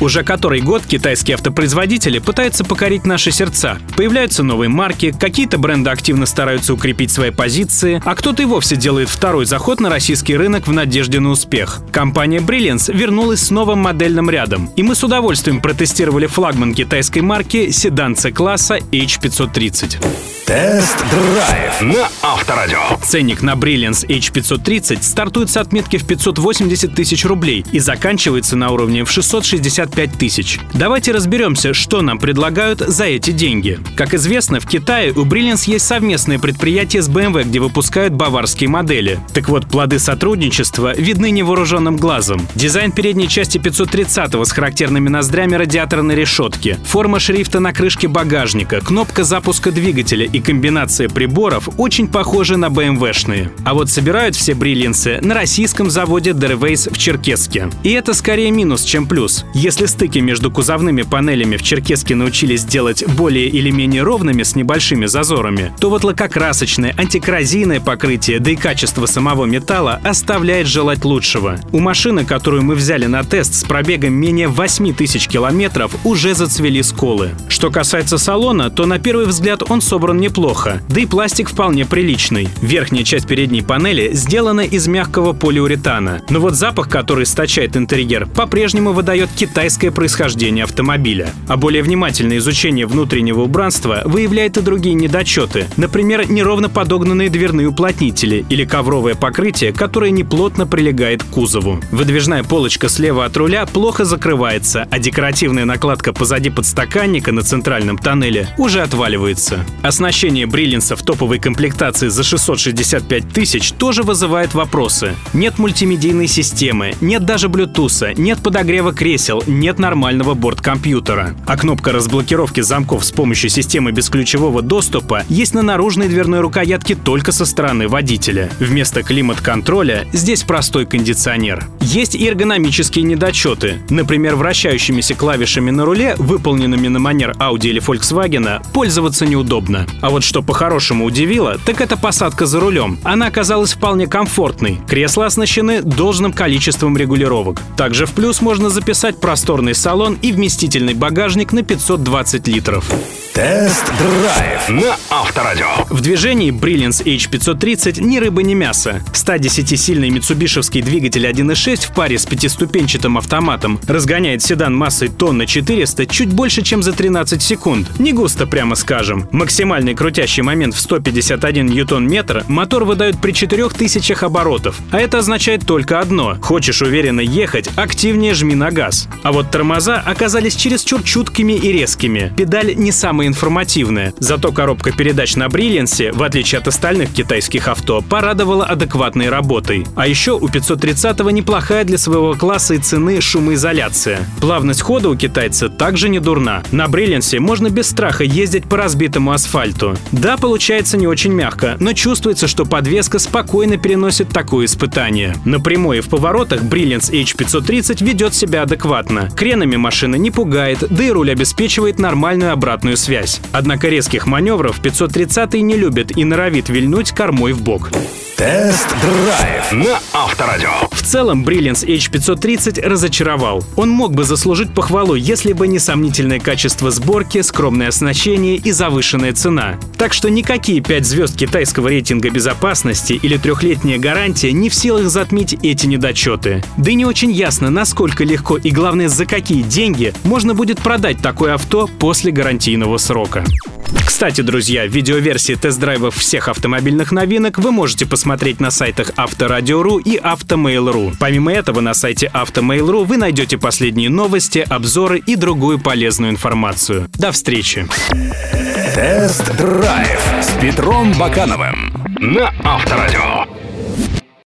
Уже который год китайские автопроизводители пытаются покорить наши сердца. Появляются новые марки, какие-то бренды активно стараются укрепить свои позиции, а кто-то и вовсе делает второй заход на российский рынок в надежде на успех. Компания Brilliance вернулась с новым модельным рядом, и мы с удовольствием протестировали флагман китайской марки седан C-класса H530. Тест-драйв на Авторадио. Ценник на Brilliance H530 стартует с отметки в 580 тысяч рублей и заканчивается на уровне в 665 тысяч. Давайте разберемся, что нам предлагают за эти деньги. Как известно, в Китае у Brilliance есть совместное предприятие с BMW, где выпускают баварские модели. Так вот, плоды сотрудничества видны невооруженным глазом. Дизайн передней части 530 с характерными ноздрями радиаторной решетки, форма шрифта на крышке багажника, кнопка запуска двигателя и комбинация приборов очень похожи на BMW-шные. А вот собирают все бриллиансы на российском заводе Derways в Черкеске. И это скорее минус, чем плюс. Если стыки между кузовными панелями в Черкеске научились делать более или менее ровными с небольшими зазорами, то вот лакокрасочное, антикоррозийное покрытие, да и качество самого металла оставляет желать лучшего. У машины, которую мы взяли на тест с пробегом менее 8 тысяч километров, уже зацвели сколы. Что касается салона, то на первый взгляд он собран неплохо, да и пластик вполне приличный. Верхняя часть передней панели сделана из мягкого полиуретана. Но вот запах, который источает интерьер, по-прежнему выдает китайское происхождение автомобиля. А более внимательное изучение внутреннего убранства выявляет и другие недочеты. Например, неровно подогнанные дверные уплотнители или ковровое покрытие, которое неплотно прилегает к кузову. Выдвижная полочка слева от руля плохо закрывается, а декоративная накладка позади подстаканника на центральном тоннеле уже отваливается. Оснащение бриллинса в топовой комплектации за 665 тысяч тоже вызывает вопросы. Нет мультимедийной системы, нет даже блютуса, нет подогрева кресел, нет нормального борт-компьютера. А кнопка разблокировки замков с помощью системы бесключевого доступа есть на наружной дверной рукоятке только со стороны водителя. Вместо климат-контроля здесь простой кондиционер. Есть и эргономические недочеты. Например, вращающимися клавишами на руле, выполненными на манер Audi или Volkswagen, пользоваться неудобно. А вот что по-хорошему удивило, так это посадка за рулем. Она оказалась вполне комфортной. Кресла оснащены должным количеством регулировок. Также в плюс можно записать просторный салон и вместительный багажник на 520 литров. Тест-драйв на Авторадио. В движении Brilliance H530 ни рыба, ни мясо. 110-сильный митсубишевский двигатель 1.6 в паре с пятиступенчатым автоматом разгоняет седан массой тонна 400 чуть больше, чем за 13 секунд. Не густо, прямо скажем. Максимальный крутящий момент в 151 ньютон-метр мотор выдает при 4000 оборотов. А это означает только одно. Хочешь уверенно ехать, активнее жми на газ. А вот тормоза оказались чересчур чуткими и резкими. Педаль не самая информативная. Зато коробка передач на Бриллиансе, в отличие от остальных китайских авто, порадовала адекватной работой. А еще у 530-го неплохая для своего класса и цены шумоизоляция. Плавность хода у китайца также не дурна. На Бриллиансе можно без страха ездить по разбитому асфальту. Да, получается не очень мягко, но чувствуется, что подвеска спокойно переносит такое испытание. На прямой и в поворотах Brilliance H530 ведет себя адекватно. Кренами машина не пугает, да и руль обеспечивает нормальную обратную связь. Однако резких маневров 530 не любит и норовит вильнуть кормой в бок. Тест-драйв на Авторадио. В целом, Brilliance H530 разочаровал. Он мог бы заслужить похвалу, если бы не сомнительное качество сборки, скромное оснащение и завышенная цена. Так что никакие 5 звезд китайского рейтинга безопасности или трехлетняя гарантия не в силах затмить эти недочеты. Да и не очень ясно, насколько легко и главное за какие деньги можно будет продать такое авто после гарантийного срока. Кстати, друзья, видеоверсии тест-драйвов всех автомобильных новинок вы можете посмотреть на сайтах Авторадио.ру и Автомейл.ру. Помимо этого, на сайте Автомейл.ру вы найдете последние новости, обзоры и другую полезную информацию. До встречи! Тест-драйв с Петром Бакановым на Авторадио.